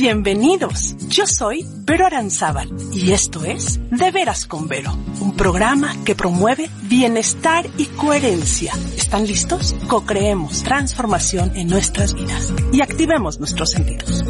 Bienvenidos. Yo soy Vero Aranzábal y esto es De Veras con Vero, un programa que promueve bienestar y coherencia. ¿Están listos? Co-creemos transformación en nuestras vidas y activemos nuestros sentidos.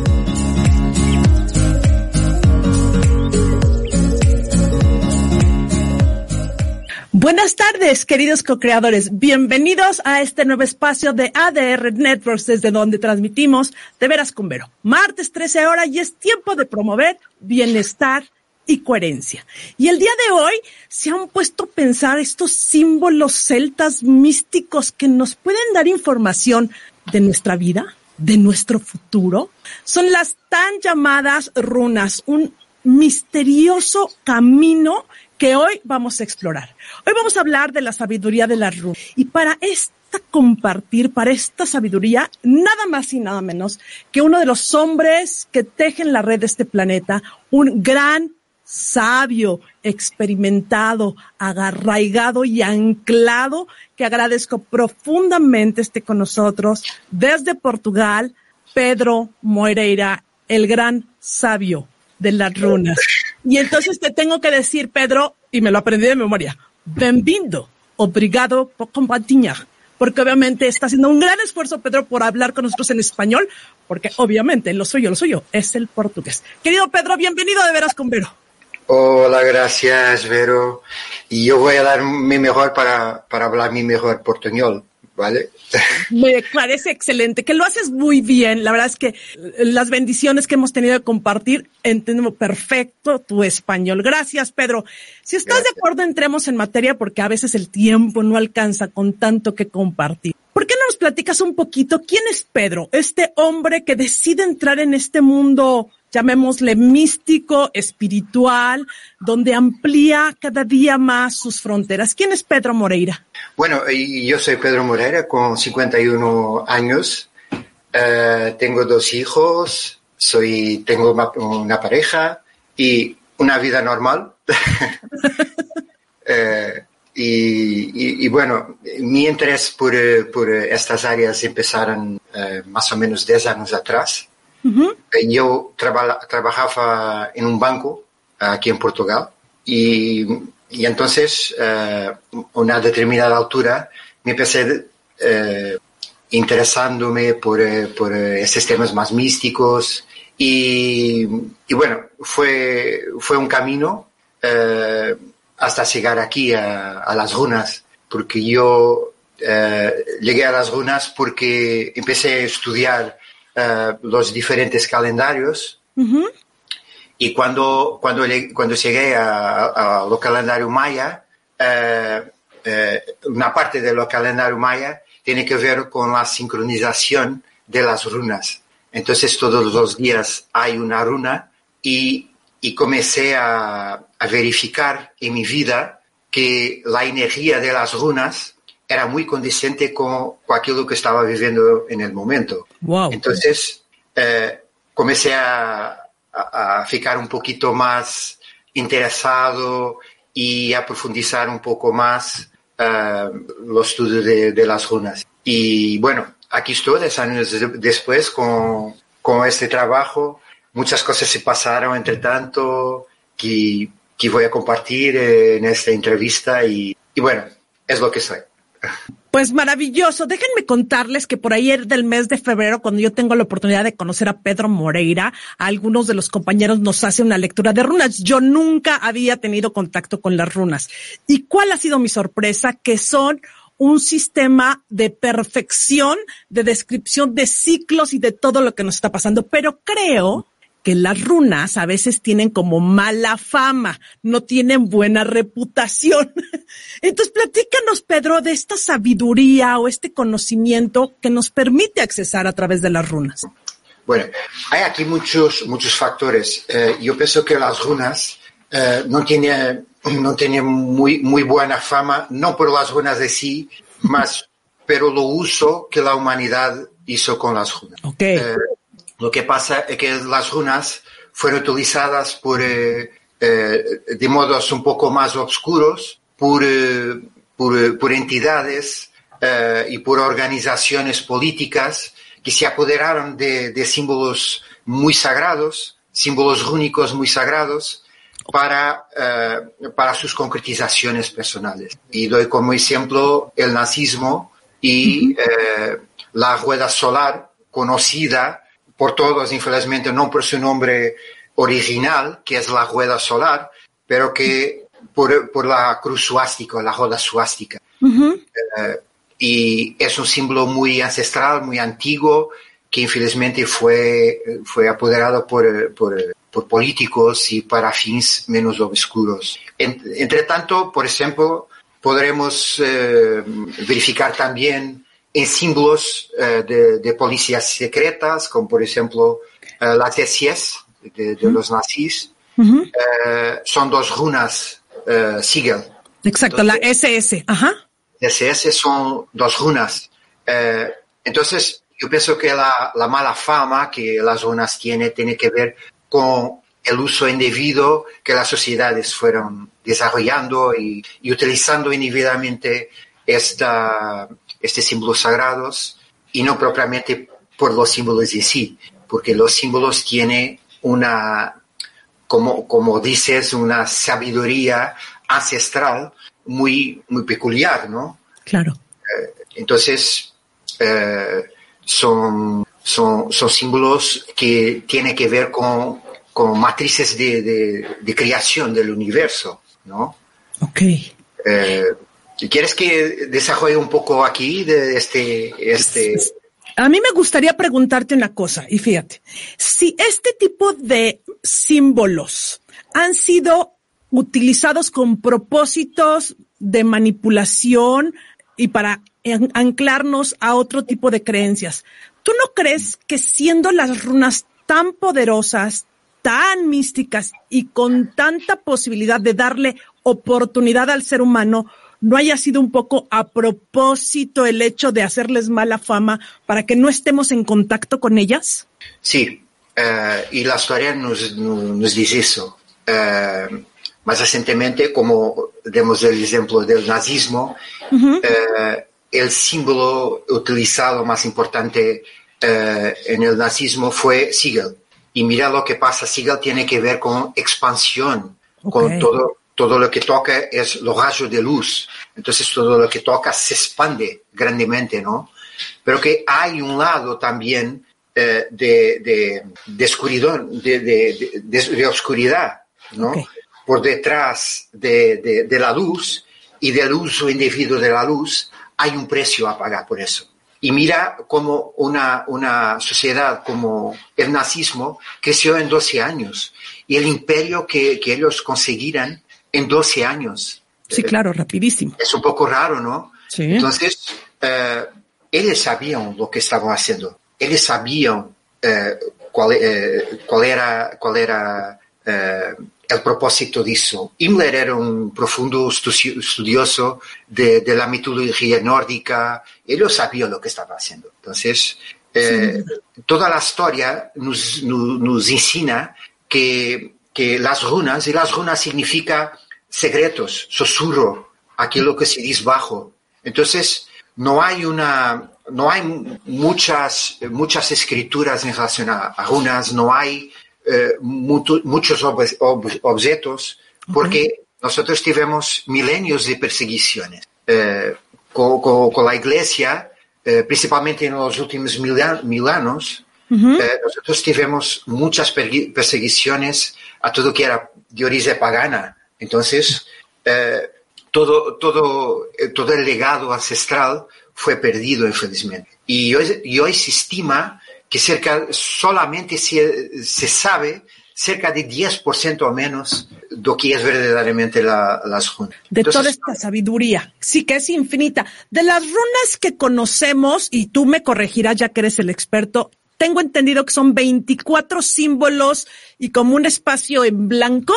Buenas tardes, queridos co-creadores. Bienvenidos a este nuevo espacio de ADR Networks, desde donde transmitimos De Veras con Vero. Martes 13 horas y es tiempo de promover bienestar y coherencia. Y el día de hoy se han puesto a pensar estos símbolos celtas místicos que nos pueden dar información de nuestra vida, de nuestro futuro. Son las tan llamadas runas, un misterioso camino que hoy vamos a explorar. Hoy vamos a hablar de la sabiduría de la runas. Y para esta compartir, para esta sabiduría, nada más y nada menos que uno de los hombres que tejen la red de este planeta, un gran sabio, experimentado, agarraigado y anclado, que agradezco profundamente esté con nosotros desde Portugal, Pedro Moreira, el gran sabio de las runas. Y entonces te tengo que decir, Pedro, y me lo aprendí de memoria, bienvenido, obrigado por compartir, porque obviamente está haciendo un gran esfuerzo, Pedro, por hablar con nosotros en español, porque obviamente lo suyo, lo suyo es el portugués. Querido Pedro, bienvenido de veras con Vero. Hola, gracias, Vero. Y yo voy a dar mi mejor para, para hablar mi mejor portuñol. ¿Vale? Me parece excelente, que lo haces muy bien. La verdad es que las bendiciones que hemos tenido de compartir, entiendo perfecto tu español. Gracias, Pedro. Si estás de acuerdo, entremos en materia porque a veces el tiempo no alcanza con tanto que compartir. ¿Por qué no nos platicas un poquito quién es Pedro, este hombre que decide entrar en este mundo llamémosle místico, espiritual, donde amplía cada día más sus fronteras. ¿Quién es Pedro Moreira? Bueno, yo soy Pedro Moreira con 51 años. Eh, tengo dos hijos, soy, tengo una, pareja y una vida normal. Eh, y, bueno, mi interés por, por estas áreas empezaron eh, más o menos 10 años atrás. Yo trabajaba en un banco aquí en Portugal y, entonces a una determinada altura me empecé eh, interesándome por, eh, por estos temas más místicos y, bueno, fue, fue un camino eh, hasta llegar aquí a, las runas, porque yo llegué a las runas porque empecé a estudiar eh, los diferentes calendarios. Y cuando, cuando, cuando llegué a, los calendarios maya, eh, eh, una parte de los calendarios maya tiene que ver con la sincronización de las runas. Entonces todos los días hay una runa y, y comencé a, a, verificar en mi vida que la energía de las runas era muy condicente con, aquello que estaba viviendo en el momento. Entonces, eh, comencé a, a, ficar un poquito más interesado y a profundizar un poco más uh, los estudios de, las runas. Y bueno, aquí estoy, 10 años después, con, con este trabajo. Muchas cosas se pasaron entre tanto que, que voy a compartir en esta entrevista y, y bueno, es lo que soy. Pues maravilloso. Déjenme contarles que por ahí del mes de febrero, cuando yo tengo la oportunidad de conocer a Pedro Moreira, algunos de los compañeros nos hacen una lectura de runas. Yo nunca había tenido contacto con las runas. ¿Y cuál ha sido mi sorpresa? Que son un sistema de perfección, de descripción de ciclos y de todo lo que nos está pasando. Pero creo que las runas a veces tienen como mala fama, no tienen buena reputación. Entonces, platícanos, Pedro, de esta sabiduría o este conocimiento que nos permite accesar a través de las runas. Bueno, hay aquí muchos, muchos factores. Eh, yo pienso que las runas eh, no tienen, no tienen muy, muy buena fama, no por las runas de sí, más, pero lo uso que la humanidad hizo con las runas. Okay. Eh, lo que pasa es que las runas fueron utilizadas por, eh, eh, de modos un poco más oscuros por, eh, por, entidades y por organizaciones políticas que se apoderaron de, símbolos muy sagrados, símbolos rúnicos muy sagrados para, eh, para sus concretizaciones personales. Y doy como ejemplo el nazismo y eh, la rueda solar, conocida por todos, infelizmente no por su nombre original, que es la rueda solar, pero que por, por la cruz suástica, la rueda suástica. Eh, y es un símbolo muy ancestral, muy antiguo, que infelizmente fue, fue apoderado por, por, por políticos y para fines menos obscuros. entre tanto, por ejemplo, podremos eh, verificar también en símbolos eh, de, de, policías secretas, como por ejemplo eh, las SS de, de los nazis, son dos runas Siegel. Exacto, la SS, ajá. SS son dos runas. entonces, yo pienso que la, la, mala fama que las runas tienen tiene que ver con el uso indebido que las sociedades fueron desarrollando y, y utilizando indebidamente esta, estos símbolos sagrados y no propiamente por los símbolos en sí, porque los símbolos tienen una, como, como dices, una sabiduría ancestral muy, muy peculiar, ¿no? Claro. Eh, entonces, eh, son, son, son símbolos que tienen que ver con, con matrices de, de, de, creación del universo, ¿no? Ok. Eh, ¿Quieres que desarrolle un poco aquí de este, este? A mí me gustaría preguntarte una cosa, y fíjate, si este tipo de símbolos han sido utilizados con propósitos de manipulación y para anclarnos a otro tipo de creencias. ¿Tú no crees que siendo las runas tan poderosas, tan místicas y con tanta posibilidad de darle oportunidad al ser humano, no haya sido un poco a propósito el hecho de hacerles mala fama para que no estemos en contacto con ellas? Sí, uh, y la historia nos, nos dice eso. Uh, más recientemente, como demos el ejemplo del nazismo, uh -huh. uh, el símbolo utilizado más importante en el nazismo fue Siegel. Y mira lo que pasa, Siegel tiene que ver con expansión, okay. con todo, todo lo que toca es los rayos de luz. Entonces todo lo que toca se expande grandemente, ¿no? Pero que hay un lado también uh, de, de, de, oscuridad, de, de, oscuridad, ¿no? Okay. Por detrás de, de la luz y del uso indebido de la luz, hay un precio a pagar por eso. Y mira cómo una, una sociedad como el nazismo creció en 12 años y el imperio que, que ellos conseguirán en 12 años. Sí, claro, rapidísimo. Es un poco raro, ¿no? Sí. Entonces, eh, ellos sabían lo que estaban haciendo. Ellos sabían eh, cuál, eh, cuál, era, cuál era eh, el propósito de eso. Himmler era un profundo estudioso de, de, la mitología nórdica, él sabía lo que estaba haciendo. Entonces, eh, sí. toda la historia nos, nos, nos enseña que, que, las runas, y las runas significa secretos, susurro, aquello que se dice bajo. Entonces, no hay una, no hay muchas, muchas escrituras en relación a, runas, no hay eh, mucho, muchos ob ob objetos, porque nosotros tivemos milenios de perseguiciones eh, con, con, con, la iglesia, eh, principalmente en los últimos mil, mil años. Uh -huh. nosotros tivemos muchas perseguiciones a todo que era de origen pagana. Entonces, todo, todo, todo el legado ancestral fue perdido, infelizmente. Y hoy, y hoy se estima que cerca, solamente se, se sabe cerca de 10% o menos de lo que es verdaderamente la, las runas. De Entonces, toda esta sabiduría, sí que es infinita. De las runas que conocemos, y tú me corregirás ya que eres el experto, tengo entendido que son 24 símbolos y como un espacio en blanco,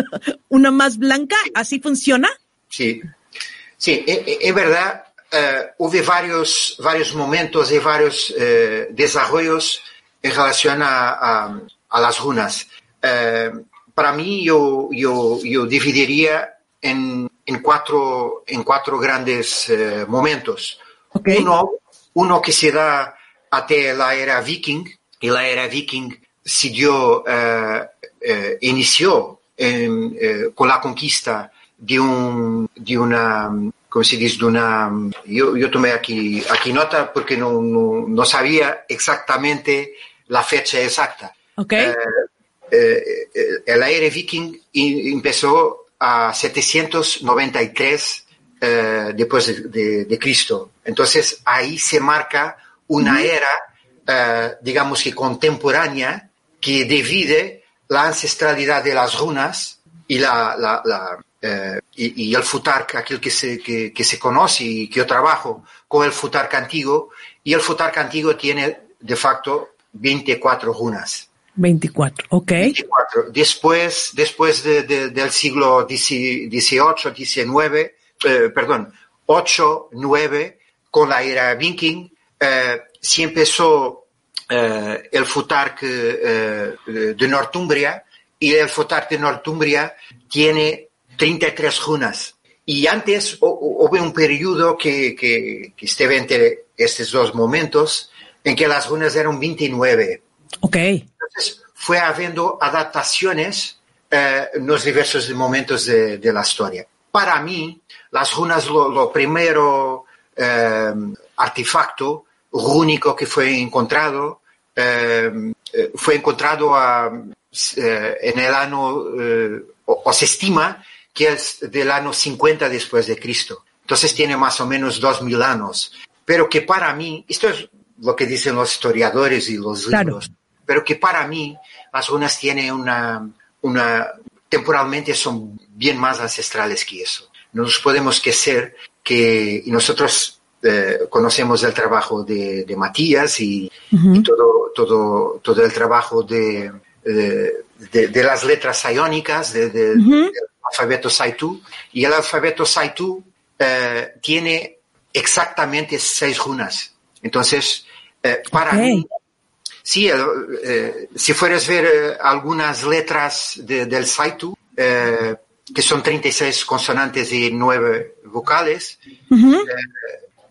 una más blanca, ¿así funciona? Sí, sí, es verdad, uh, houve vários, vários momentos e vários uh, desarrollos em relação a, a, a las runas. Uh, para mim, eu, eu, eu dividiria em, em, quatro, em quatro grandes momentos. Okay. Uno, uno que se dá até a era viking, e a era viking siguió, inició con la conquista de, un, de una, ¿cómo se dice? De una, yo, yo tomé aquí, aquí nota porque no, no, no sabía exactamente la fecha exacta. Okay. Eh, el aire viking empezó a 793 eh, después de, de, Cristo. Entonces ahí se marca una era, eh, digamos que contemporánea, que divide la ancestralidad de las runas y, la, la, la y, y, el futark, aquel que se, que, que, se conoce y que yo trabajo con el futark antiguo, y el futark antiguo tiene de facto 24 runas. 24, ok. 24. Después, después de, de, del siglo XVIII, XIX, eh, perdón, 8, 9, con la era viking, eh, se empezó eh, el futark eh, de Northumbria y el futark de Northumbria tiene 33 runas. Y antes hubo un periodo que, que, entre estos dos momentos en que las runas eran 29. Ok. Entonces fue habiendo adaptaciones eh, en los diversos momentos de, de, la historia. Para mí, las runas, lo, lo primero eh, artefacto rúnico que fue encontrado, eh, fue encontrado a, eh, en el año, o, o, se estima que es del año 50 después de Cristo. Entonces tiene más o menos dos mil años. Pero que para mí, esto es lo que dicen los historiadores y los Claro. libros, pero que para mí las runas tienen una, una, temporalmente son bien más ancestrales que eso. No nos podemos esquecer que y nosotros eh, conocemos el trabajo de, de Matías y, todo, todo, todo el trabajo de, de, las letras iónicas, de, de- Ujú. del alfabeto Saitu. Y el alfabeto Saitu eh, tiene exactamente seis runas. Entonces, eh, para mí, sí, eh, si fueras ver eh, algunas letras de- del Saitu, que son 36 consonantes y 9 vocales.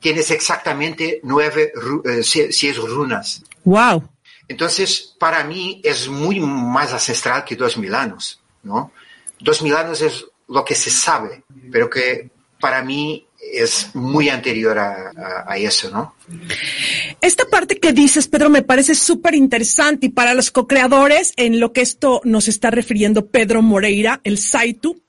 Tienes exactamente 9, ru- eh, seis runas. Wow. Entonces, para mí es muy más ancestral que dos mil años, ¿no? Dos mil años es lo que se sabe, pero que para mí es muy anterior a, a- a eso, ¿no? Esta parte que dices, Pedro, me parece súper interesante y para los co-creadores, en lo que esto nos está refiriendo Pedro Moreira, el Saitu,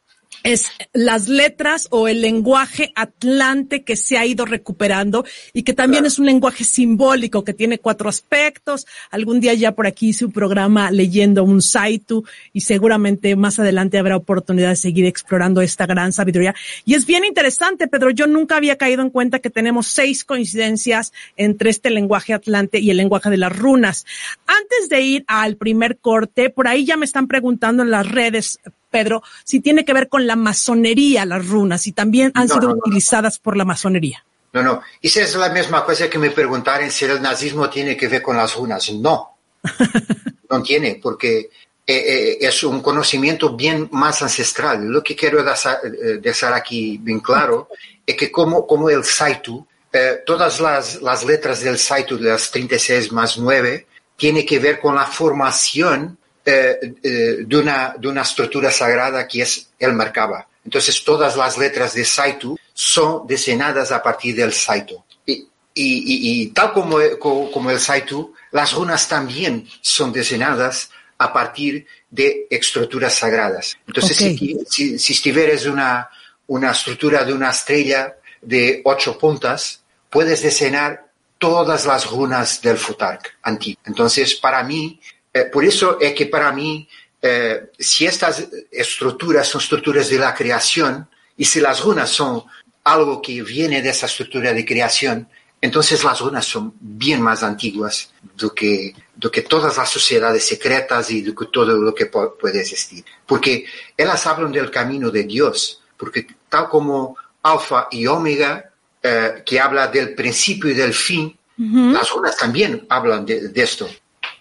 es las letras o el lenguaje atlante que se ha ido recuperando y que también Claro. es un lenguaje simbólico que tiene cuatro aspectos. Algún día ya por aquí hice un programa leyendo un Saitu y seguramente más adelante habrá oportunidad de seguir explorando esta gran sabiduría. Y es bien interesante, Pedro. Yo nunca había caído en cuenta que tenemos seis coincidencias entre este lenguaje atlante y el lenguaje de las runas. Antes de ir al primer corte, por ahí ya me están preguntando en las redes, Pedro, si tiene que ver con la masonería las runas y también han No, sido no, utilizadas por la masonería. No, no. Esa es la misma cosa que me preguntaron si el nazismo tiene que ver con las runas. No. no tiene, porque eh, eh, es un conocimiento bien más ancestral. Lo que quiero eh, dejar aquí bien claro es que como, como el Saitu, eh, todas las, las letras del Saitu, de las 36 más 9, tiene que ver con la formación eh, eh, de, una, de una estructura sagrada que es el Merkaba. Entonces, todas las letras de Saitu son diseñadas a partir del Saitu. Y, y, y- y tal como, como, el Saitu, las runas también son diseñadas a partir de estructuras sagradas. Entonces, Ok. si, si, si una, una estructura de una estrella de ocho puntas, puedes diseñar todas las runas del Futark antiguo. Entonces, para mí, eh, por eso es que para mí, eh, si estas estructuras son estructuras de la creación y si las runas son algo que viene de esa estructura de creación, entonces las runas son bien más antiguas do que, do que todas las sociedades secretas y do que todo lo que puede existir. Porque ellas hablan del camino de Dios, porque tal como Alfa y Omega, eh, que habla del principio y del fin, las runas también hablan de, de esto.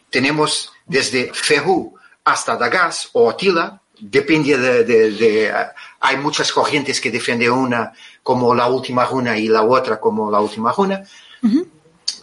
Tenemos desde Fehu hasta Dagas o Atila, depende de, de- de- hay muchas corrientes que defienden una como la última runa y la otra como la última runa.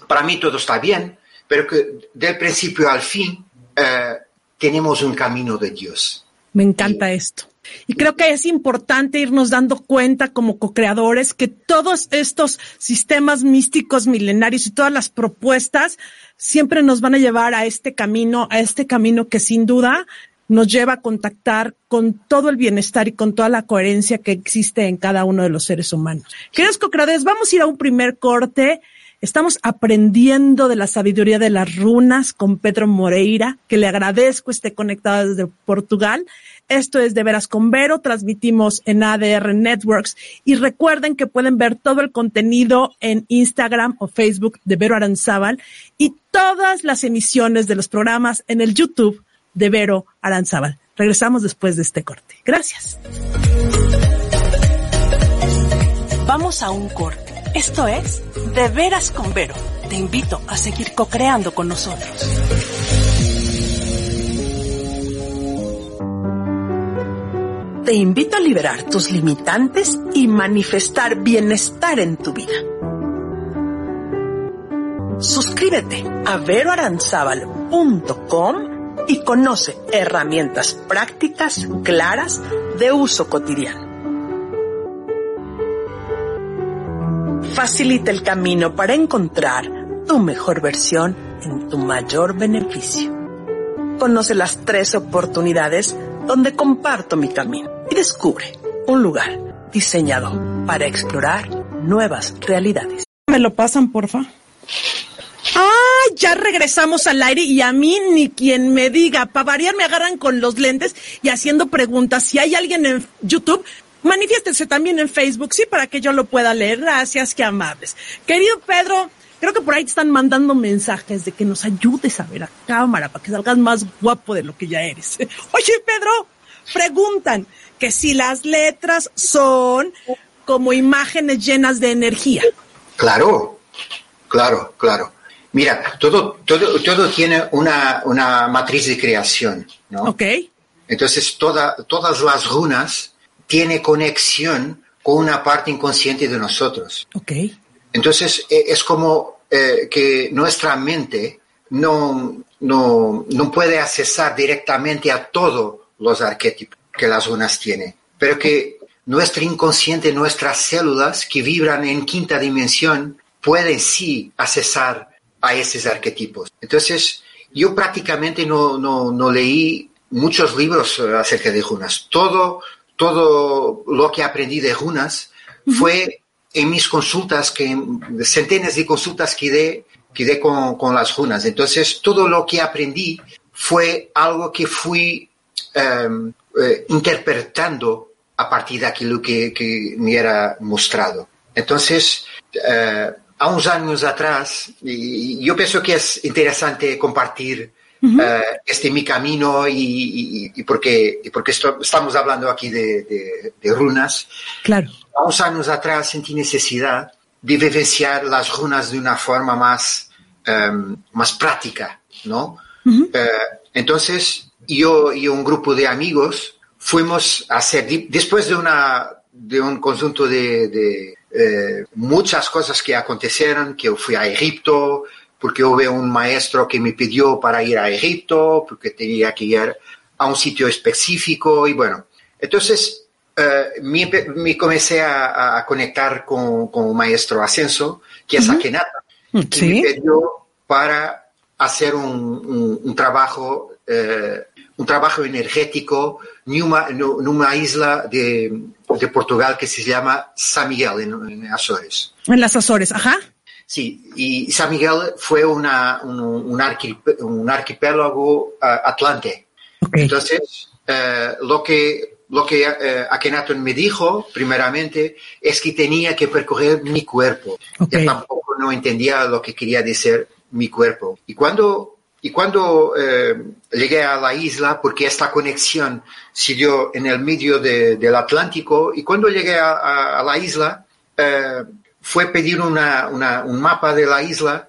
Para mí todo está bien, pero que del principio al fin, eh, tenemos un camino de Dios. Me encanta esto. Y creo que es importante irnos dando cuenta como co-creadores que todos estos sistemas místicos milenarios y todas las propuestas siempre nos van a llevar a este camino, a este camino que sin duda nos lleva a contactar con todo el bienestar y con toda la coherencia que existe en cada uno de los seres humanos. Queridos co-creadores, vamos a ir a un primer corte. Estamos aprendiendo de la sabiduría de las runas con Pedro Moreira, que le agradezco esté conectado desde Portugal. Esto es De Veras con Vero, transmitimos en ADR Networks y recuerden que pueden ver todo el contenido en Instagram o Facebook de Vero Aranzábal y todas las emisiones de los programas en el YouTube de Vero Aranzábal. Regresamos después de este corte. Gracias. Vamos a un corte. Esto es De Veras con Vero. Te invito a seguir co-creando con nosotros. Te invito a liberar tus limitantes y manifestar bienestar en tu vida. Suscríbete a veroaranzabal.com y conoce herramientas prácticas claras de uso cotidiano. Facilita el camino para encontrar tu mejor versión en tu mayor beneficio. Conoce las tres oportunidades donde comparto mi camino y descubre un lugar diseñado para explorar nuevas realidades. ¿Me lo pasan, porfa? Ah, ya regresamos al aire y a mí ni quien me diga, para variar me agarran con los lentes y haciendo preguntas. Si hay alguien en YouTube, manifiéstense también en Facebook, sí, para que yo lo pueda leer. Gracias, qué amables. Querido Pedro, creo que por ahí te están mandando mensajes de que nos ayudes a ver a cámara para que salgas más guapo de lo que ya eres. Oye, Pedro, preguntan, que si las letras son como imágenes llenas de energía. Claro, claro, claro. Mira, todo, todo, todo tiene una, una matriz de creación, ¿no? Ok. Entonces, toda, todas las runas tienen conexión con una parte inconsciente de nosotros. Ok. Entonces, e, es como eh, que nuestra mente no, no, no puede accesar directamente a todos los arquetipos que las runas tienen, pero que nuestro inconsciente, nuestras células que vibran en quinta dimensión, pueden sí accesar a esos arquetipos. Entonces, yo prácticamente no, no, no leí muchos libros eh, acerca de runas. Todo, todo lo que aprendí de runas fue en mis consultas, que centenas de consultas que dé, que con, con, las runas. Entonces, todo lo que aprendí fue algo que fui um, eh, interpretando a partir de aquello que, que me era mostrado. Entonces, eh, a unos años atrás, y yo pienso que es interesante compartir uh, este mi camino y, porque, y porque estamos hablando aquí de, de, de, runas. Claro. Unos años atrás sentí necesidad de vivenciar las runas de una forma más, um, más práctica, ¿no? Uh -huh. uh, entonces, yo y un grupo de amigos fuimos a hacer, después de, una, de un conjunto de, de eh, muchas cosas que acontecieron, que yo fui a Egipto, porque hubo un maestro que me pidió para ir a Egipto, porque tenía que ir a un sitio específico y bueno, entonces eh, me, me, comencé a, a conectar con, con, un maestro Ascenso, que es uh -huh. Akenata, ¿Sí? y me pidió para hacer un, un, un trabajo eh, un trabajo energético en una, en una isla de, de, Portugal que se llama San Miguel, en, en, Azores. En las Azores, ajá. Sí, y San Miguel fue una, un, un, arquip, un arquipélago uh, atlante. Okay. Entonces, uh, lo que, lo que uh, Akhenaton me dijo, primeramente, es que tenía que percorrer mi cuerpo. Okay. Yo tampoco no entendía lo que quería decir mi cuerpo. Y cuando y cuando eh, llegué a la isla, porque esta conexión se dio en el medio de, del Atlántico, y cuando llegué a, a, a la isla, eh, fue pedir una, una, un mapa de la isla,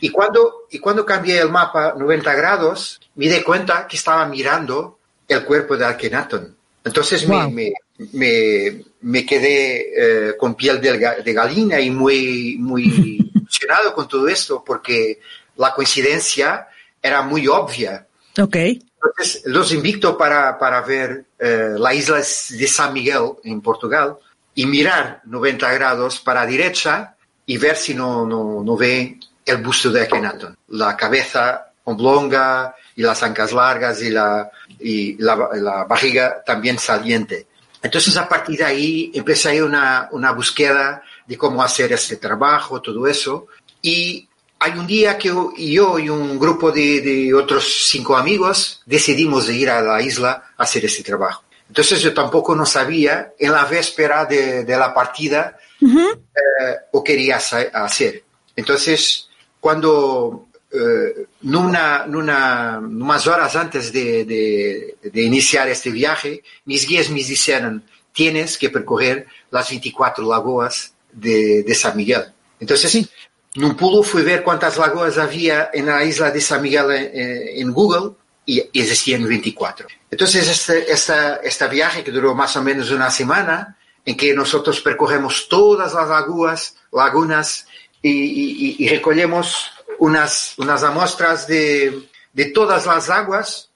y cuando, y cuando cambié el mapa 90 grados, me di cuenta que estaba mirando el cuerpo de Akhenaton. Entonces wow. me, me, me, quedé eh, con piel de, de, gallina y muy, muy emocionado con todo esto, porque la coincidencia era muy obvia. Ok. Entonces, los invito para, para ver eh, la isla de San Miguel en Portugal y mirar 90 grados para la derecha y ver si no, no, no ve el busto de Akhenaton. La cabeza oblonga y las ancas largas y la, y la, la barriga también saliente. Entonces, a partir de ahí, empecé una, una búsqueda de cómo hacer este trabajo, todo eso. Y hay un día que yo y un grupo de, de, otros cinco amigos decidimos ir a la isla a hacer este trabajo. Entonces yo tampoco no sabía en la víspera de, de la partida uh -huh. eh, o quería hacer. Entonces, cuando eh, nuna, nuna, unas horas antes de, de, de, iniciar este viaje, mis guías me dijeron, tienes que percorrer las 24 lagoas de, de San Miguel. Entonces, sí. num pulo fui ver cuántas lagoas había en la isla de San Miguel en, en Google y existían 24. Entonces, este, esta, esta viaje que duró más o menos una semana, en que nosotros percorremos todas las lagunas, lagunas y, y, y recogemos unas, unas muestras de, de todas las aguas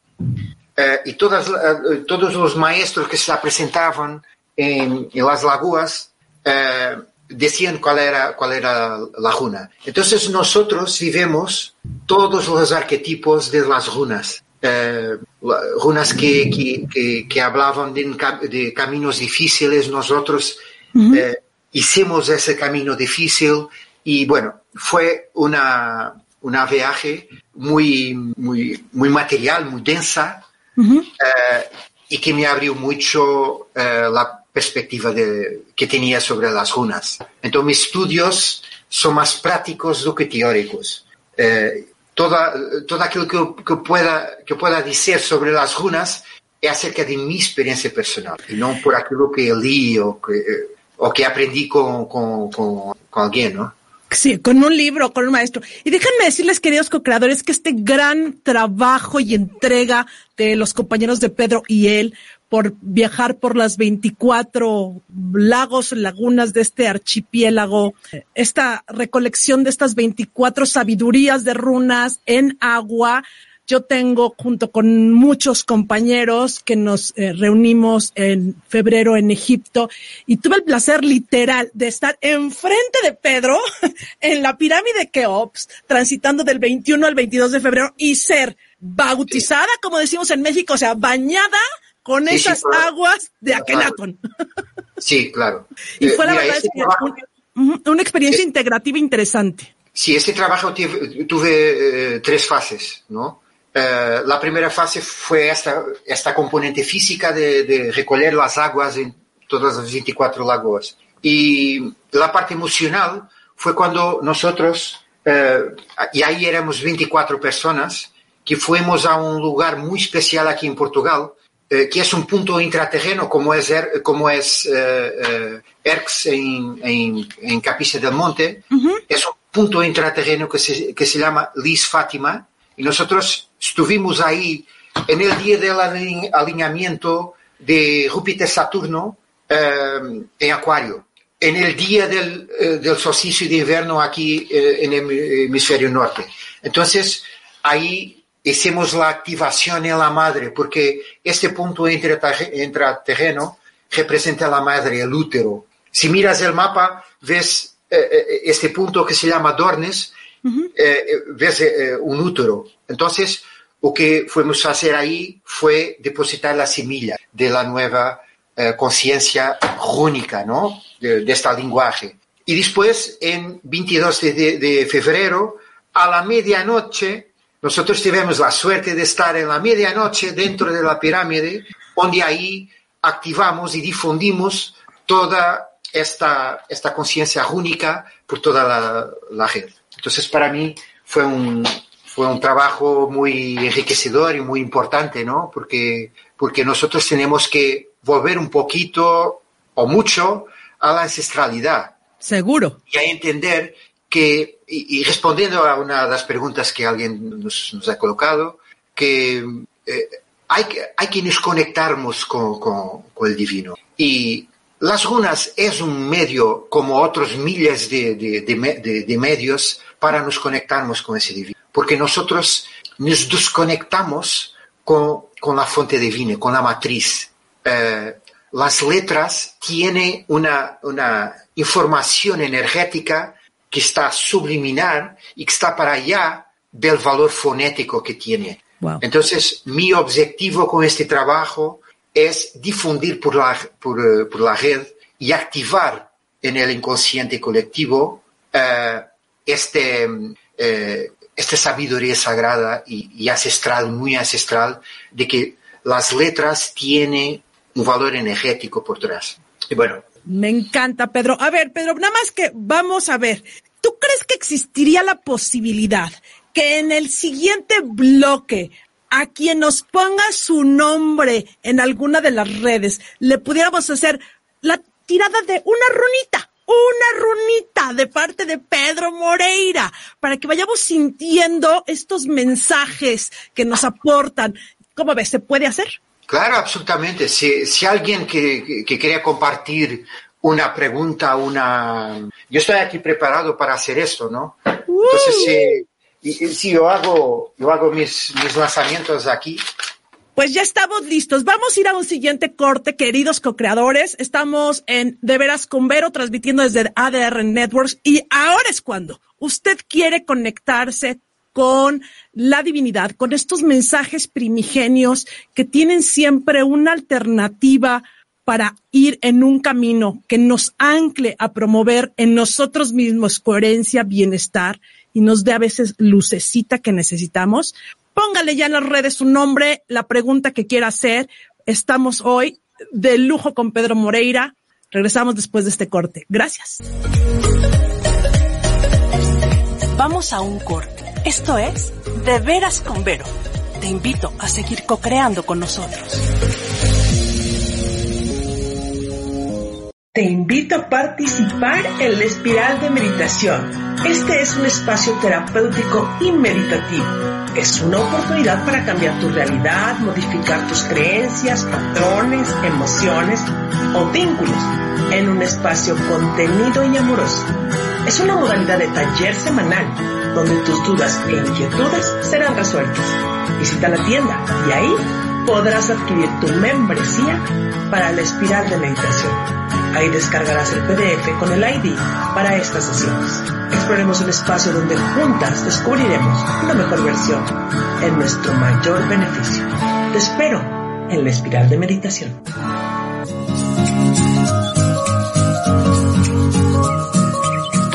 eh, y todas, eh, todos los maestros que se presentaban en, en las lagunas eh, decían cuál era, cuál era la runa. Entonces nosotros vivimos todos los arquetipos de las runas. Eh, runas que, que, que, que hablaban de, de, caminos difíciles, nosotros uh -huh. eh, hicimos ese camino difícil y bueno, fue una, una viaje muy, muy, muy material, muy densa uh -huh. eh, y que me abrió mucho eh, la perspectiva de, que tenía sobre las runas. Entonces mis estudios son más prácticos do que teóricos. Eh, toda, todo aquilo que, que, pueda, que pueda decir sobre las runas es acerca de mi experiencia personal y no por aquello que leí o que, o que aprendí con, con, con, con alguien, ¿no? Sí, con un libro, con un maestro. Y déjenme decirles, queridos co-creadores, que este gran trabajo y entrega de los compañeros de Pedro y él por viajar por las 24 lagos, lagunas de este archipiélago, esta recolección de estas 24 sabidurías de runas en agua, yo tengo junto con muchos compañeros que nos eh, reunimos en febrero en Egipto y tuve el placer literal de estar enfrente de Pedro en la pirámide Keops, transitando del 21 al 22 de febrero y ser bautizada, como decimos en México, o sea, bañada con sí, esas sí, claro. aguas de Akenatón. Sí, claro. y fue eh, la mira, verdad trabajo, una, una, experiencia es, integrativa interesante. Sí, este trabajo tuve, tuve eh, tres fases, ¿no? Uh, la primera fase fue esta, esta componente física de, de, recoger las aguas en todas las 24 lagoas. Y la parte emocional fue cuando nosotros, uh, y ahí éramos 24 personas, que fuimos a un lugar muy especial aquí en Portugal, uh, que es un punto intraterreno como es, er, como es Erx en, en, en, Capice del Monte. -huh. Es un punto intraterreno que se, que se llama Lis Fátima, y nosotros estuvimos ahí en el día del alineamiento de Júpiter-Saturno eh, en Acuario, en el día del, eh, del solsticio de invierno aquí eh, en el hemisferio norte. Entonces, ahí hicimos la activación en la madre, porque este punto intraterreno representa la madre, el útero. Si miras el mapa, ves este punto que se llama Dornes, Uh -huh. eh, ves eh, un útero. Entonces, lo que fuimos a hacer ahí fue depositar la semilla de la nueva eh, conciencia rúnica, ¿no? De, de, esta lenguaje. Y después, en 22 de, de, febrero, a la medianoche, nosotros tuvimos la suerte de estar en la medianoche dentro de la pirámide, donde ahí activamos y difundimos toda esta, esta conciencia única por toda la, la red. Entonces, para mí fue un, fue un trabajo muy enriquecedor y muy importante, ¿no? Porque, porque nosotros tenemos que volver un poquito o mucho a la ancestralidad. Seguro. Y a entender que, y, y respondiendo a una de las preguntas que alguien nos, nos ha colocado, que eh, hay, hay que nos conectarnos con, con, con el divino. Y las runas es un medio, como otros miles de, de, de, de, medios, para nos conectarnos con ese divino. Porque nosotros nos desconectamos con, con la fuente divina, con la matriz. Eh, las letras tienen una, una información energética que está subliminar y que está para allá del valor fonético que tiene. Wow. Entonces, mi objetivo con este trabajo es difundir por la, por, eh, por la red y activar en el inconsciente colectivo eh, este, eh, esta sabiduría sagrada y, ancestral, muy ancestral, de que las letras tienen un valor energético por detrás. Y bueno, Me encanta, Pedro. A ver, Pedro, nada más que vamos a ver. ¿Tú crees que existiría la posibilidad que en el siguiente bloque a quien nos ponga su nombre en alguna de las redes le pudiéramos hacer la tirada de una runita? Una runita de parte de Pedro Moreira para que vayamos sintiendo estos mensajes que nos aportan. ¿Cómo ves? ¿Se puede hacer? Claro, absolutamente. Si, si alguien que, que, que quería compartir una pregunta, una... Yo estoy aquí preparado para hacer esto, ¿no? Entonces, si, si yo hago, yo hago mis, mis lanzamientos aquí, Pues ya estamos listos. Vamos a ir a un siguiente corte, queridos co-creadores. Estamos en De Veras con Vero, transmitiendo desde ADR Networks. Y ahora es cuando usted quiere conectarse con la divinidad, con estos mensajes primigenios que tienen siempre una alternativa para ir en un camino que nos ancle a promover en nosotros mismos coherencia, bienestar y nos dé a veces lucecita que necesitamos. Póngale ya en las redes su nombre, la pregunta que quiera hacer. Estamos hoy de lujo con Pedro Moreira. Regresamos después de este corte. Gracias. Vamos a un corte. Esto es De Veras con Vero. Te invito a seguir co-creando con nosotros. Te invito a participar en la espiral de meditación. Este es un espacio terapéutico y meditativo. Es una oportunidad para cambiar tu realidad, modificar tus creencias, patrones, emociones o vínculos en un espacio contenido y amoroso. Es una modalidad de taller semanal donde tus dudas e inquietudes serán resueltas. Visita la tienda y ahí podrás adquirir tu membresía para la espiral de meditación. Ahí descargarás el PDF con el ID para estas sesiones. Exploremos un espacio donde juntas descubriremos una mejor versión en nuestro mayor beneficio. Te espero en la espiral de meditación.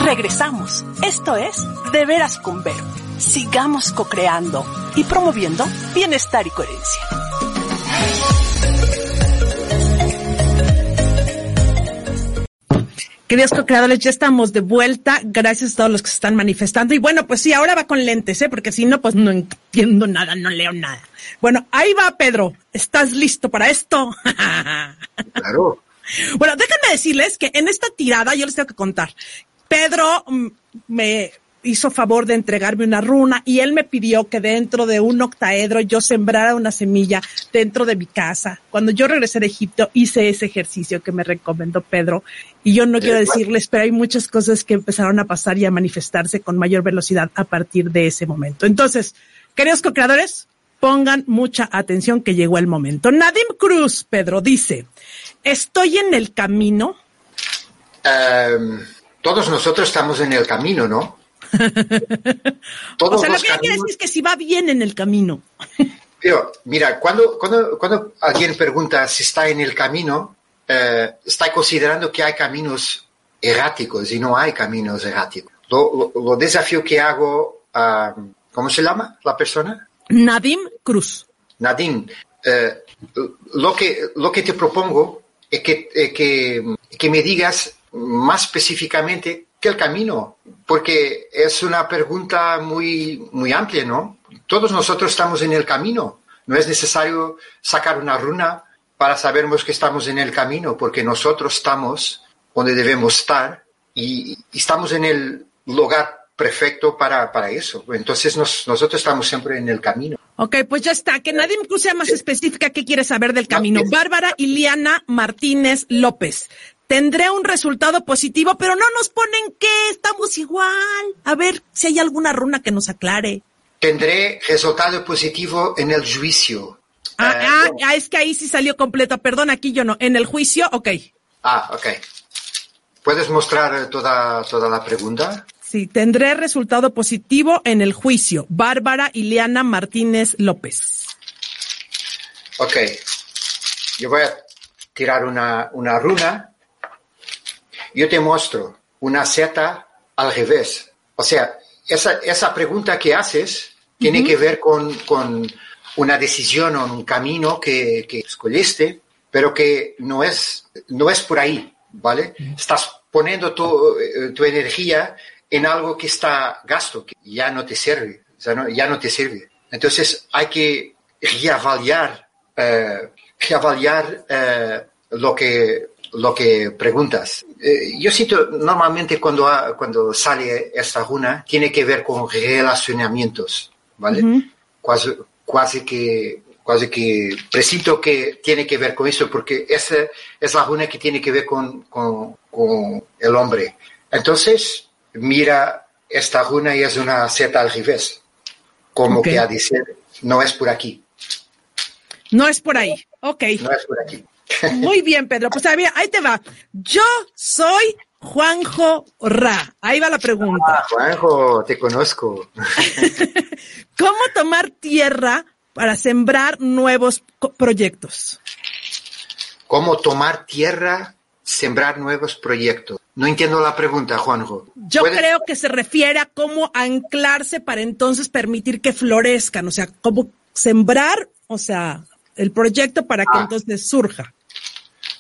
Regresamos. Esto es De Veras con Vero. Sigamos co-creando y promoviendo bienestar y coherencia. Queridos co-creadores, ya estamos de vuelta. Gracias a todos los que se están manifestando. Y bueno, pues sí, ahora va con lentes, ¿eh? Porque si no, pues no entiendo nada, no leo nada. Bueno, ahí va, Pedro. ¿Estás listo para esto? claro. Bueno, déjenme decirles que en esta tirada yo les tengo que contar. Pedro mm, me hizo favor de entregarme una runa y él me pidió que dentro de un octaedro yo sembrara una semilla dentro de mi casa. Cuando yo regresé de Egipto hice ese ejercicio que me recomendó Pedro y yo no quiero decirles, pero hay muchas cosas que empezaron a pasar y a manifestarse con mayor velocidad a partir de ese momento. Entonces, queridos co-creadores, pongan mucha atención que llegó el momento. Nadim Cruz, Pedro, dice, estoy en el camino. Um, todos nosotros estamos en el camino, ¿no? Todos o sea, lo que caminos... quiere decir es que si va bien en el camino. Pero, mira, cuando, cuando, cuando alguien pregunta si está en el camino, eh, está considerando que hay caminos erráticos y no hay caminos erráticos. Lo, lo, lo desafío que hago, uh, ¿cómo se llama la persona? Nadim Cruz. Nadim, eh, lo, que, lo que te propongo es que, eh, que, que me digas más específicamente que el camino, porque es una pregunta muy, muy amplia, ¿no? Todos nosotros estamos en el camino. No es necesario sacar una runa para sabermos que estamos en el camino, porque nosotros estamos donde debemos estar y, y estamos en el lugar perfecto para, para eso. Entonces nos, nosotros estamos siempre en el camino. Ok, pues ya está. Que nadie me sea más específica qué quiere saber del camino. No, Bárbara Iliana Martínez López tendré un resultado positivo, pero no nos ponen que estamos igual. A ver si hay alguna runa que nos aclare. Tendré resultado positivo en el juicio. Ah, ah, ah, es que ahí sí salió completa. Perdón, aquí yo no. En el juicio, ok. Ah, ok. ¿Puedes mostrar toda, toda la pregunta? Sí, tendré resultado positivo en el juicio. Bárbara Ileana Martínez López. Ok. Yo voy a tirar una, una runa. Yo te muestro una seta al revés. O sea, esa, esa pregunta que haces tiene que ver con, con, una decisión o un camino que, que escogiste, pero que no es, no es por ahí, ¿vale? Estás poniendo tu, eh, tu energía en algo que está gasto, que ya no te sirve, ya no, ya no te sirve. Entonces hay que reavaliar, eh, reavaliar eh, lo, que, lo que preguntas. Eh, yo siento normalmente cuando, cuando sale esta runa, tiene que ver con relacionamientos, ¿vale? Quase, quase que quase que presiento que tiene que ver con eso, porque esa es la runa que tiene que ver con, con, con el hombre. Entonces, mira esta runa y es una seta al revés, como Ok. que a decir, no es por aquí, No es por ahí. Ok. no es por aquí. Muy bien, Pedro. Pues ahí te va. Yo soy Juanjo Ra. Ahí va la pregunta. Ah, Juanjo, te conozco. ¿Cómo tomar tierra para sembrar nuevos proyectos? ¿Cómo tomar tierra, sembrar nuevos proyectos? No entiendo la pregunta, Juanjo. Yo ¿Puedes- creo que se refiere a cómo anclarse para entonces permitir que florezcan, o sea, cómo sembrar, o sea, el proyecto para que Ah. entonces surja.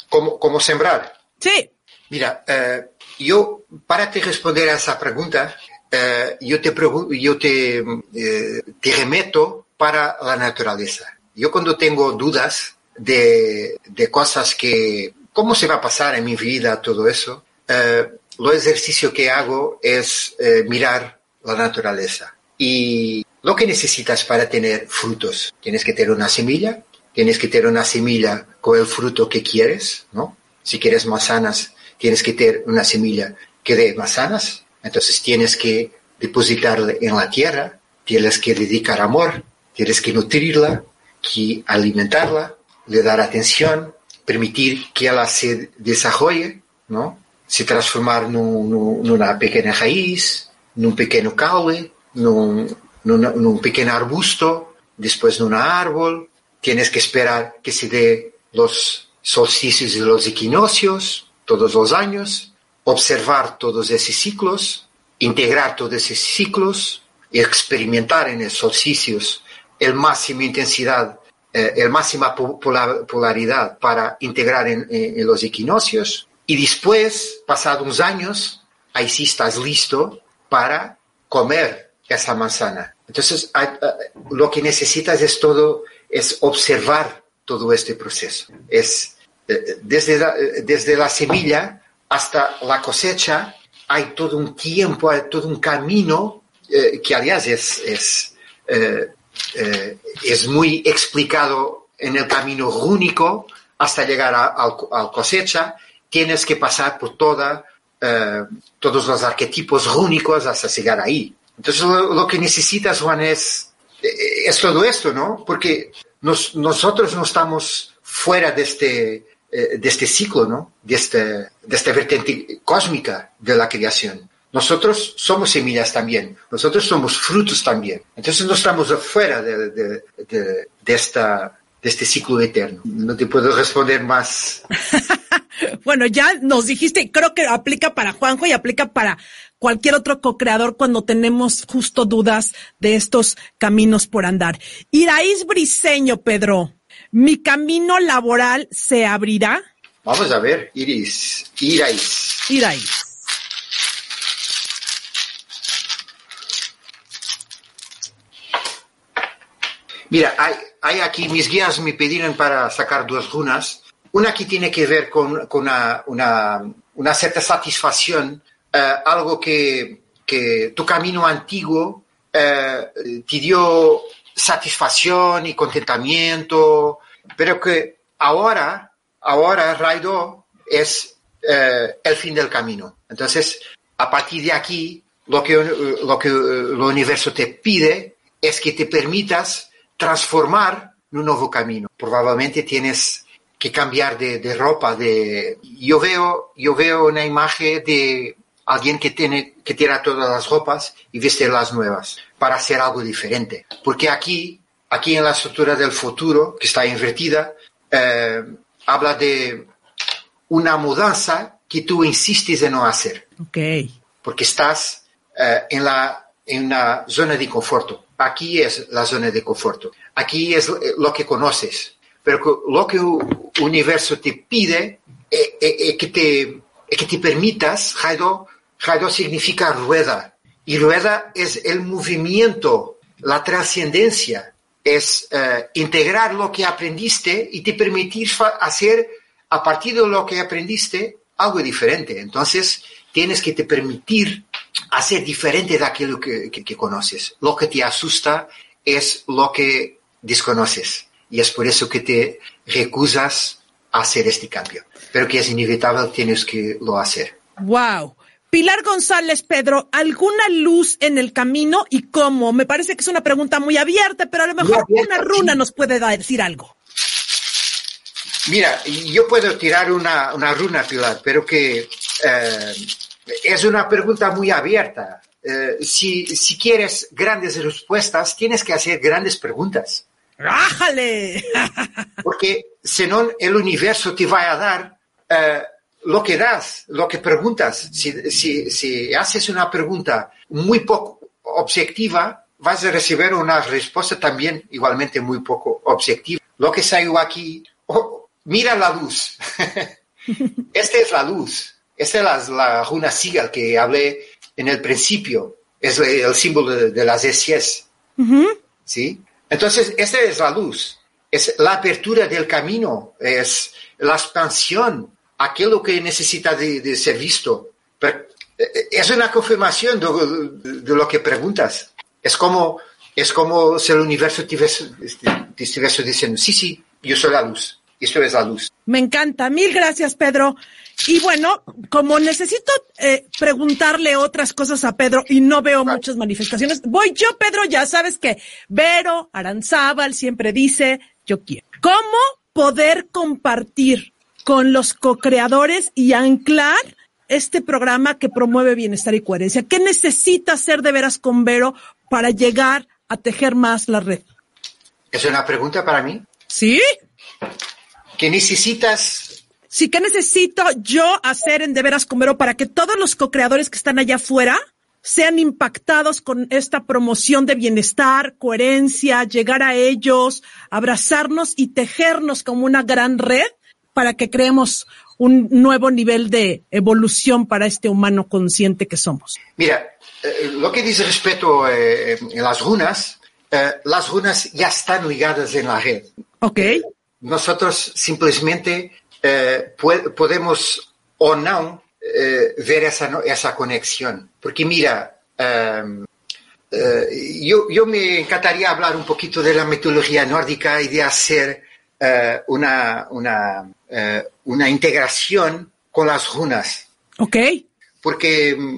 ¿Cómo, cómo sembrar? Sí, Mira, eh, yo, para te responder a esa pregunta, eh, yo te, yo te, eh, te remeto para la naturaleza. Yo cuando tengo dudas de, de cosas que, cómo se va a pasar en mi vida, todo eso, eh, lo ejercicio que hago es eh, mirar la naturaleza. Y lo que necesitas para tener frutos, tienes que tener una semilla, tienes que tener una semilla con el fruto que quieres, ¿no? Si quieres manzanas, tienes que tener una semilla que dé manzanas, entonces tienes que depositarla en la tierra, tienes que dedicar amor, tienes que nutrirla, que alimentarla, le dar atención, permitir que ella se desarrolle, ¿no? Se transformar num, num, numa pequena raiz, num pequeno caule, num, num, num pequeno arbusto, después num árbol. Tienes que esperar que se dé los solsticios y los equinoccios todos los años, observar todos esos ciclos, integrar todos esos ciclos, experimentar en esos solsticios el máxima intensidad, eh, el máxima po- polar- polaridad para integrar en, en- los equinoccios y después, pasados unos años, ahí sí estás listo para comer esa manzana. Entonces, eh, lo que necesitas es todo, es observar todo este proceso. Es eh, desde la, eh, desde la semilla hasta la cosecha, hay todo un tiempo, hay todo un camino eh, que aliás es, es, es muy explicado en el camino rúnico hasta llegar a, al cosecha. Tienes que pasar por toda, todos los arquetipos rúnicos hasta llegar ahí. Entonces lo, que necesitas, Juan, es, es todo esto, ¿no? Porque nos- nosotros no estamos fuera de este, eh, de este ciclo, ¿no? De, este, de esta vertiente cósmica de la creación. Nosotros somos semillas también, nosotros somos frutos también. Entonces no estamos afuera de, de, de- de este ciclo eterno. No te puedo responder más. Bueno, ya nos dijiste, creo que aplica para Juanjo y aplica para cualquier otro co-creador cuando tenemos justo dudas de estos caminos por andar. Iraíz Briseño, Pedro, ¿mi camino laboral se abrirá? Vamos a ver, Iris, Irais. Iraíz. Mira, hay, hay aquí, mis guías me pidieron para sacar dos runas. Una que tiene que ver con, con una, una, una cierta satisfacción, eh, algo que, que tu camino antiguo eh, te dio satisfacción y contentamiento, pero que ahora, ahora Raido es eh, el fin del camino. Entonces, a partir de aquí, lo que, lo que el universo te pide es que te permitas transformar un nuevo camino. Probablemente tienes que cambiar de, de, ropa. De... Yo, veo, yo veo una imagen de alguien que tiene que tirar todas las ropas y vestir las nuevas para hacer algo diferente. Porque aquí, aquí en la estructura del futuro, que está invertida, eh, habla de una mudanza que tú insistes en no hacer. Okay. Porque estás eh, en, la, en una zona de conforto. Aquí es la zona de conforto. Aquí es lo que conoces. Pero lo que el universo te pide es, eh, es, es que, te, es que te permitas, Jaido, Jaido significa rueda. Y rueda es el movimiento, la trascendencia. Es uh, integrar lo que aprendiste y te permitir hacer a partir de lo que aprendiste algo diferente. Entonces, tienes que te permitir hacer diferente de aquello que, que, que conoces. Lo que te asusta es lo que desconoces. Y es por eso que te recusas a hacer este cambio. Pero que es inevitable, tienes que lo hacer. Wow. Pilar González, Pedro, ¿alguna luz en el camino y cómo? Me parece que es una pregunta muy abierta, pero a lo mejor abierta, una runa sí. nos puede decir algo. Mira, yo puedo tirar una, una runa, Pilar, pero que eh, es una pregunta muy abierta. Eh, si, si quieres grandes respuestas, tienes que hacer grandes preguntas. ¡Rájale! Porque si no, el universo te va a dar eh, lo que das, lo que preguntas. Si, si, si haces una pregunta muy poco objetiva, vas a recibir una respuesta también igualmente muy poco objetiva. Lo que salió aquí, oh, mira la luz. Esta es la luz. Esta es la, la runa Sigal que hablé en el principio. Es el símbolo de, de las SIS. Uh -huh. ¿Sí? Entonces, esta es la luz. Es la apertura del camino. Es la expansión. Aquello que necesita de, de ser visto. Pero es una confirmación de, de, lo que preguntas. Es como, es como si el universo te, te estuviese diciendo, sí, sí, yo soy la luz. Esto es la luz. Me encanta. Mil gracias, Pedro. Y bueno, como necesito eh, preguntarle otras cosas a Pedro y no veo claro. muchas manifestaciones, voy yo, Pedro, ya sabes que Vero Aranzábal siempre dice, yo quiero. ¿Cómo poder compartir con los co-creadores y anclar este programa que promueve bienestar y coherencia? ¿Qué necesita hacer de veras con Vero para llegar a tejer más la red? ¿Es una pregunta para mí? Sí. ¿Qué necesitas sí, ¿qué necesito yo hacer en De Veras con Vero para que todos los co-creadores que están allá afuera sean impactados con esta promoción de bienestar, coherencia, llegar a ellos, abrazarnos y tejernos como una gran red para que creemos un nuevo nivel de evolución para este humano consciente que somos? Mira, eh, lo que dice respecto eh, en las runas, eh, las runas ya están ligadas en la red. Ok. Nosotros simplemente eh, podemos o no eh, ver esa, esa conexión. Porque mira, uh, yo, yo, me encantaría hablar un poquito de la mitología nórdica y de hacer una, una, uh, una, integración con las runas. Ok. Porque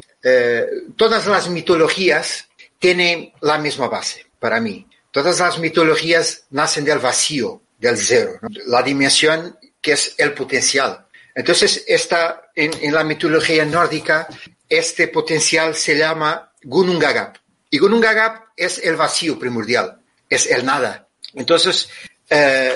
todas las mitologías tienen la misma base para mí. Todas las mitologías nacen del vacío, del cero, ¿no? la dimensión que es el potencial. Entonces, esta, en, en, la mitología nórdica, este potencial se llama Gunungagap. Y Gunungagap es el vacío primordial, es el nada. Entonces, eh,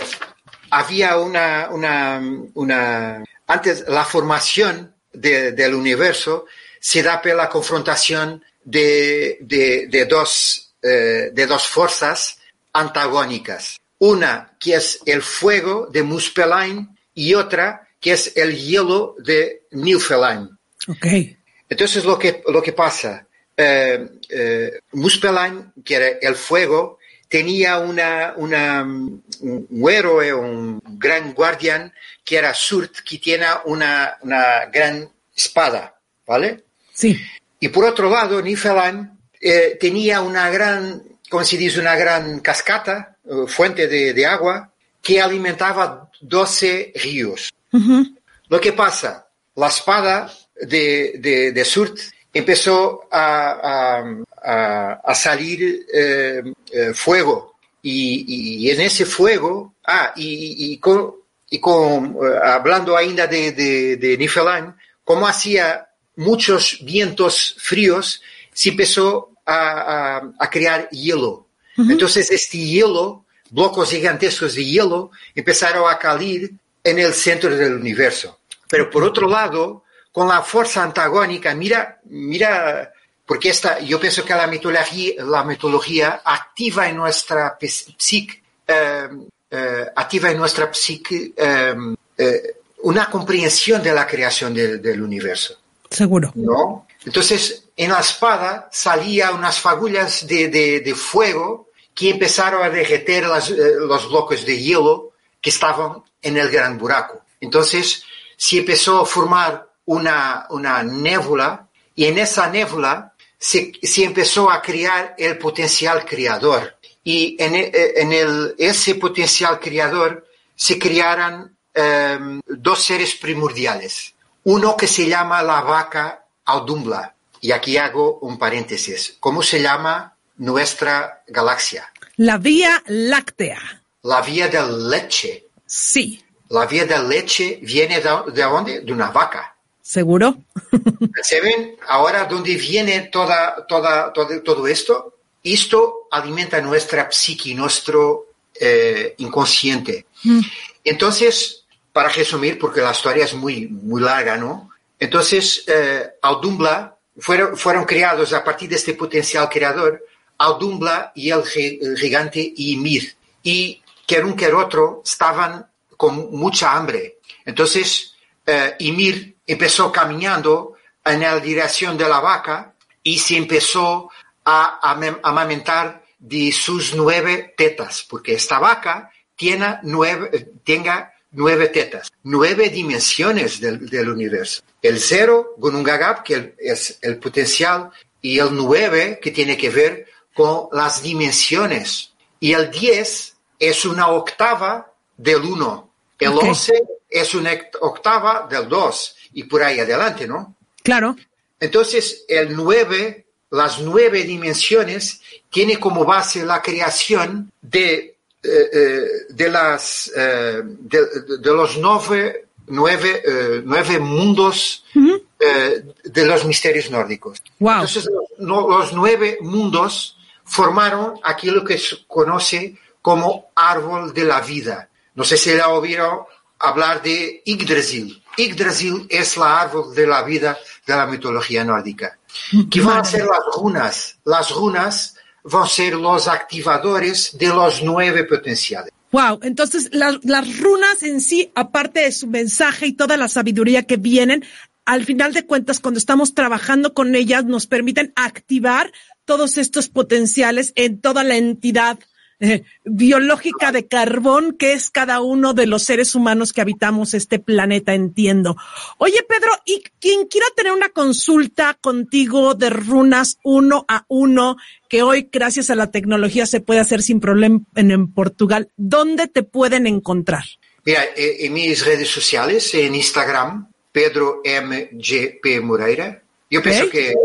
había una, una, una, antes la formación de, del universo se da por la confrontación de, de, de dos, eh, de dos fuerzas antagónicas. Una que es el fuego de Muspelheim y otra que es el hielo de Niflheim. Okay. Entonces lo que, lo que pasa, eh, eh, Muspelheim, que era el fuego, tenía una, una, un héroe, un gran guardián, que era Surt, que tiene una, una gran espada, ¿vale? Sí. Y por otro lado, Niflheim eh, tenía una gran, como se dice, una gran cascata, fuente de, de agua, que alimentaba 12 ríos. Uh -huh. Lo que pasa, la espada de, de, de Surt empezó a, a, a, a salir eh, eh, fuego y, en ese fuego, ah, y, con, y con eh, hablando ainda de, de, de como hacía muchos vientos fríos, se empezó a, a, crear hielo. Entonces este hielo, blocos gigantescos de hielo, empezaron a caer en el centro del universo. Pero por otro lado, con la fuerza antagónica, mira, mira, porque esta, yo pienso que la mitología, la mitología activa en nuestra psique, eh, eh, activa en nuestra psique eh, una comprensión de la creación del universo. Seguro. ¿No? Entonces, en la espada salía unas fagullas de, de, fuego que empezaron a derretir los bloques de hielo que estaban en el gran buraco. Entonces, se empezó a formar una, una nébula y en esa nébula se, se, empezó a crear el potencial creador. Y en, e, en el, ese potencial creador se crearon em, dos seres primordiales. Uno que se llama la vaca Audumbla. Y aquí hago un paréntesis. ¿Cómo se llama nuestra galaxia? La Vía Láctea. La Vía de Leche. Sí. La Vía de Leche viene de, de dónde? De una vaca. ¿Seguro? ¿Se ven ahora dónde viene toda, toda, todo, esto? Esto alimenta nuestra psique, nuestro eh, inconsciente. Mm. Entonces, para resumir, porque la historia es muy, muy larga, ¿no? Entonces, eh, Audumbla fueron, fueron creados a partir de este potencial creador, Audumbla y el, gigante Ymir. Y que un que otro estaban con mucha hambre. Entonces, eh, Ymir empezó caminando en la dirección de la vaca y se empezó a, amamentar de sus nueve tetas, porque esta vaca tiene nueve, tenga nueve tetas, nueve dimensiones del, universo. El cero, Gunungagap, que es el potencial, y el nueve, que tiene que ver con las dimensiones. Y el diez es una octava del uno. El once es una octava del dos y por ahí adelante, ¿no? Claro. Entonces, el 9, las nueve dimensiones, tiene como base la creación de, eh, eh, de, las, eh, de, los nueve, nueve, nueve mundos de los misterios nórdicos. Wow. Entonces, los, nueve mundos formaron aquello que se conoce como árbol de la vida. No sé si la oyeron hablar de Yggdrasil. Yggdrasil es la árbol de la vida de la mitología nórdica. ¿Qué van a ser las runas? Las runas van a ser los activadores de los nueve potenciales. Wow, entonces las runas en sí, aparte de su mensaje y toda la sabiduría que vienen, al final de cuentas, cuando estamos trabajando con ellas, nos permiten activar todos estos potenciales en toda la entidad eh, biológica de carbón que es cada uno de los seres humanos que habitamos este planeta, entiendo. Oye, Pedro, y quien quiera tener una consulta contigo de runas uno a uno, que hoy gracias a la tecnología se puede hacer sin problema en, Portugal, ¿dónde te pueden encontrar? Mira, eh, en mis redes sociales, en Instagram, Pedro MGP Moreira. Yo pienso que,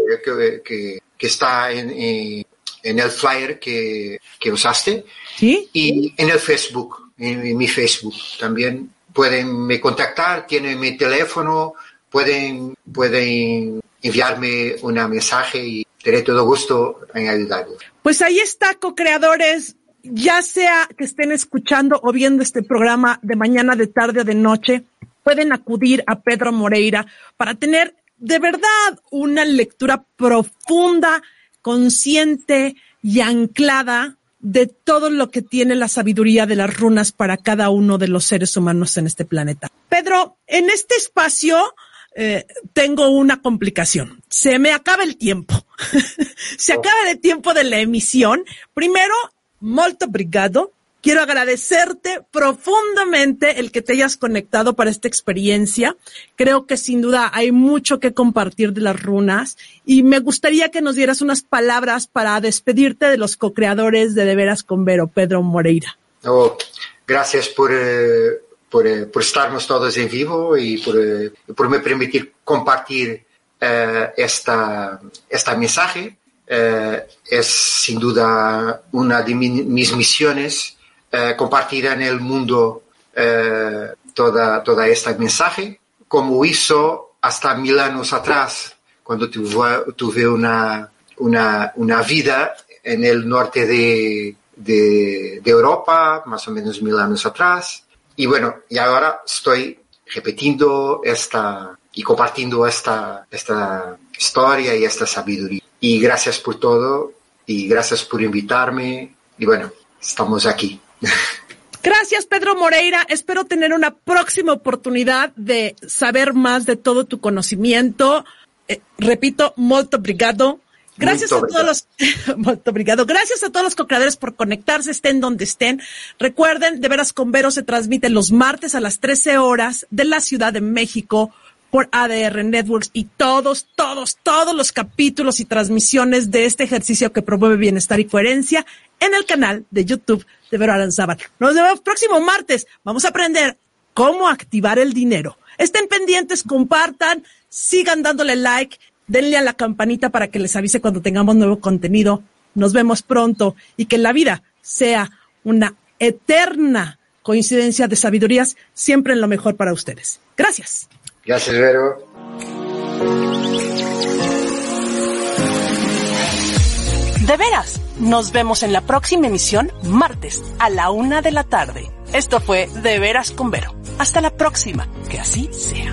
que, que, está en, en el flyer que, que usaste. ¿Sí? Y en el Facebook, en, mi Facebook también pueden me contactar, tienen mi teléfono, pueden, pueden enviarme un mensaje y tendré todo gusto en ayudarlos. Pues ahí está, co-creadores. Ya sea que estén escuchando o viendo este programa de mañana, de tarde o de noche, pueden acudir a Pedro Moreira para tener de verdad una lectura profunda consciente y anclada de todo lo que tiene la sabiduría de las runas para cada uno de los seres humanos en este planeta. Pedro, en este espacio eh, tengo una complicación. Se me acaba el tiempo. Se acaba el tiempo de la emisión. Primero, molto obrigado Quiero agradecerte profundamente el que te hayas conectado para esta experiencia. Creo que sin duda hay mucho que compartir de las runas y me gustaría que nos dieras unas palabras para despedirte de los co-creadores de De Veras con Vero, Pedro Moreira. Oh, gracias por, eh, por, eh, por, estarnos todos en vivo y por, eh, por me permitir compartir esta, esta mensaje es sin duda una de mis misiones eh, compartir en el mundo eh, toda, toda esta mensaje, como hizo hasta mil años atrás, cuando tuve, tuve una, una, una vida en el norte de, de, de, Europa, más o menos mil años atrás. Y bueno, y ahora estoy repitiendo esta y compartiendo esta, esta historia y esta sabiduría. Y gracias por todo y gracias por invitarme. Y bueno, estamos aquí. Gracias, Pedro Moreira. Espero tener una próxima oportunidad de saber más de todo tu conocimiento. Eh, repito, molto obrigado. Gracias a todos los, molto obrigado. Gracias a todos los co-creadores por conectarse, estén donde estén. Recuerden, de veras con Vero se transmite los martes a las 13 horas de la Ciudad de México por ADR Networks y todos, todos, todos los capítulos y transmisiones de este ejercicio que promueve bienestar y coherencia en el canal de YouTube de Vero Aranzábal. Nos vemos próximo martes. Vamos a aprender cómo activar el dinero. Estén pendientes, compartan, sigan dándole like, denle a la campanita para que les avise cuando tengamos nuevo contenido. Nos vemos pronto y que la vida sea una eterna coincidencia de sabidurías, siempre en lo mejor para ustedes. Gracias. Gracias, Vero. De veras, nos vemos en la próxima emisión martes a la una de la tarde. Esto fue De veras con Vero. Hasta la próxima. Que así sea.